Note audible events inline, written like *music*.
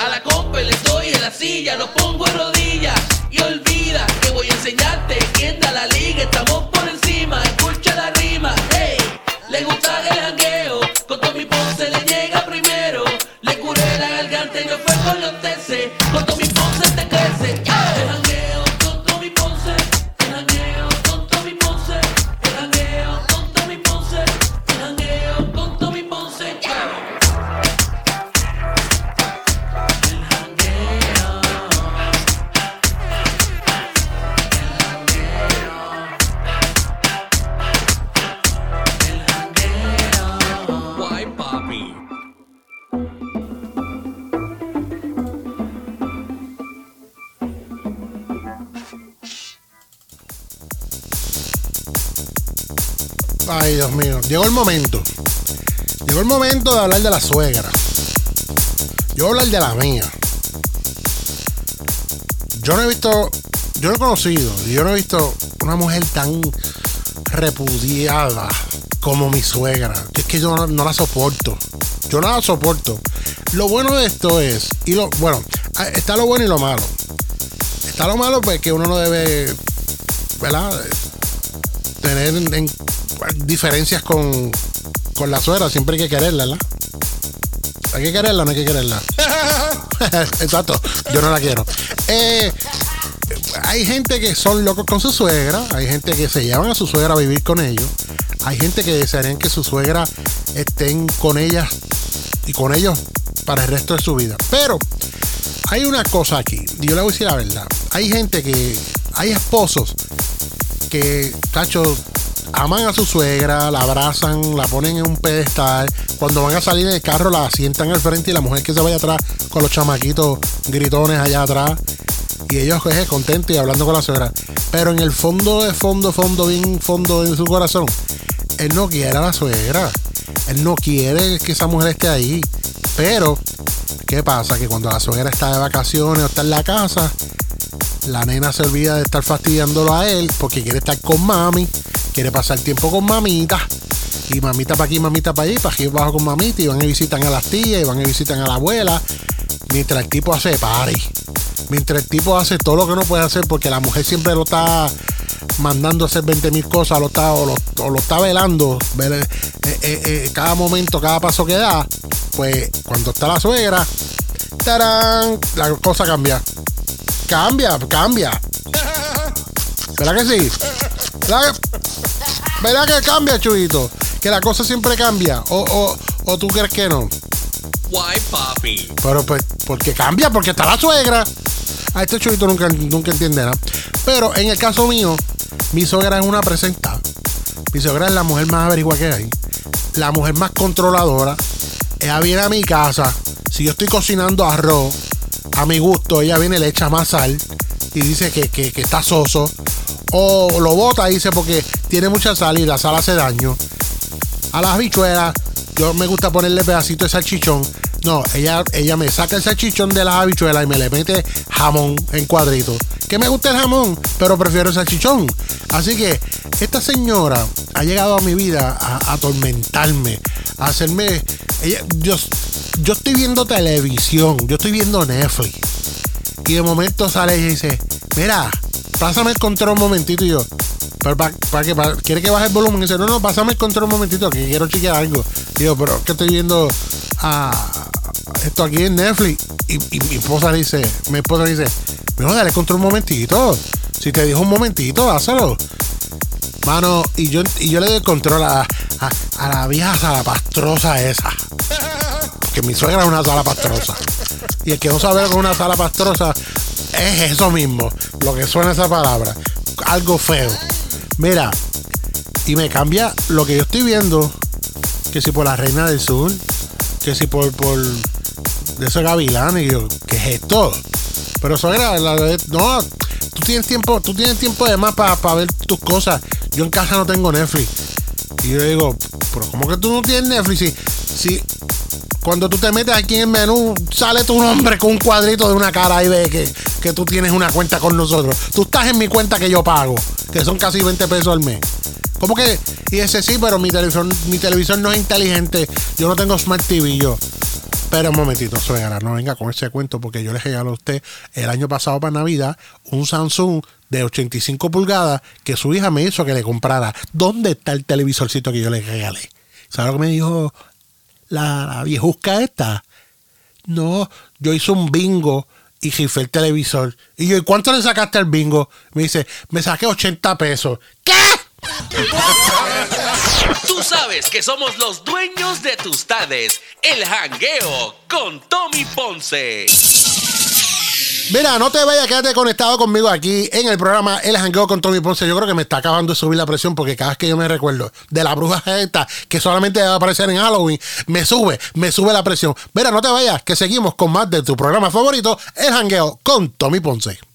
A la compa le doy en la silla, lo pongo en rodillas. Y olvida que voy a enseñarte quién da la liga. Estamos por encima, escucha la rima. Hey, le gusta el jangueo, Ay, Dios mío. Llegó el momento. Llegó el momento de hablar de la suegra. Yo voy a hablar de la mía. Yo no he visto, yo no he conocido, yo no he visto una mujer tan repudiada como mi suegra. Es que yo no, la soporto. Yo no la soporto. Lo bueno de esto es, y lo, bueno, ah, está lo bueno y lo malo. Está lo malo, pues que uno no debe, ¿verdad? tener en- en- diferencias con, con la suegra. Siempre hay que quererla. Hay que quererla o no hay que quererla. *laughs* Exacto, yo no la quiero. Eh, hay gente que son locos con su suegra, hay gente que se llevan a su suegra a vivir con ellos, hay gente que desearían que su suegra estén con ellas y con ellos para el resto de su vida. Pero hay una cosa aquí, y yo le voy a decir la verdad. Hay gente que, hay esposos que, cacho, aman a su suegra, la abrazan, la ponen en un pedestal. Cuando van a salir del carro, la sientan al frente y la mujer que se vaya atrás con los chamaquitos gritones allá atrás. Y ellos eh, contentos y hablando con la suegra. Pero en el fondo, de fondo, fondo, bien fondo de su corazón, él no quiere a la suegra. Él no quiere que esa mujer esté ahí. Pero, ¿qué pasa? Que cuando la suegra está de vacaciones o está en la casa, la nena se olvida de estar fastidiándolo a él porque quiere estar con mami, quiere pasar tiempo con mamita. Y mamita para aquí, mamita para allí, para aquí bajo con mamita. Y van y visitan a las tías, y van y visitan a la abuela. Mientras el tipo hace party. Mientras el tipo hace todo lo que no puede hacer porque la mujer siempre lo está mandando a hacer 20 mil cosas, lo está, o, lo, está velando, eh, eh, eh, cada momento, cada paso que da. Pues cuando está la suegra, ¡tarán! la cosa cambia. Cambia, cambia. *laughs* ¿Verdad que sí? ¿Verdad que, ¿verdad que cambia, Chuito? Que la cosa siempre cambia. O, o, o tú crees que no. Why, papi? Pero pues, porque cambia, porque está la suegra. A este chulito nunca, nunca entiende nada. Pero en el caso mío, mi suegra es una presentada. Mi suegra es la mujer más averigua que hay. La mujer más controladora. Ella viene a mi casa. Si yo estoy cocinando arroz, a mi gusto, ella viene y le echa más sal. Y dice que, que, que está soso. O lo bota, dice, porque tiene mucha sal y la sal hace daño. A las habichuelas, yo me gusta ponerle pedacito de salchichón. No, ella, ella me saca el salchichón de las habichuelas y me le mete jamón en cuadritos. Que me gusta el jamón, pero prefiero el salchichón. Así que esta señora ha llegado a mi vida a, atormentarme, a hacerme. Yo, yo estoy viendo televisión, yo estoy viendo Netflix. Y de momento sale ella y dice: Mira, pásame el control un momentito. Y yo, ¿para, para, ¿Quiere que baje el volumen? Y dice: No, no, pásame el control un momentito, que quiero chequear algo. Y yo, pero es que estoy viendo ah, esto aquí en Netflix. Y, mi esposa dice: Mi esposa dice: Mira, dale control un momentito. Si te dijo un momentito, dáselo. Mano, y yo, y yo le doy el control a, a, a la vieja salapastrosa esa. *laughs* Porque mi suegra es una sala pastrosa. Y el que no sabe lo que es una sala pastrosa es eso mismo, lo que suena esa palabra. Algo feo. Mira, y me cambia lo que yo estoy viendo, que si por la Reina del Sur, que si por, por de esos gavilanes, y yo, ¿qué es esto? Pero suegra, la de- no, tú tienes tiempo, tú tienes tiempo de más para ver tus cosas. Yo en casa no tengo Netflix. Y yo digo, pero ¿cómo que tú no tienes Netflix? Si, si cuando tú te metes aquí en menú, sale tu nombre con un cuadrito de una cara y ve que, que tú tienes una cuenta con nosotros. Tú estás en mi cuenta que yo pago, que son casi 20 pesos al mes. ¿Cómo que? Y ese sí, pero mi televisor, mi televisor no es inteligente. Yo no tengo Smart TV yo. Pero un momentito, suegra, no venga con ese cuento porque yo le regalo a usted el año pasado para Navidad un Samsung de 85 pulgadas que su hija me hizo que le comprara. ¿Dónde está el televisorcito que yo le regalé? ¿Sabe lo que me dijo la, la viejuzca esta? No, yo hice un bingo y rifé el televisor. Y yo, ¿y cuánto le sacaste al bingo? Me dice, me saqué 80 pesos. ¿Qué? Tú sabes que somos los dueños de tus tades. El jangueo con Tommy Ponce. Mira, no te vayas, quédate conectado conmigo aquí en el programa El Jangueo con Tommy Ponce. Yo creo que me está acabando de subir la presión porque cada vez que yo me recuerdo de la bruja esta que solamente va a aparecer en Halloween, me sube, me sube la presión. Mira, no te vayas, que seguimos con más de tu programa favorito, El Jangueo con Tommy Ponce.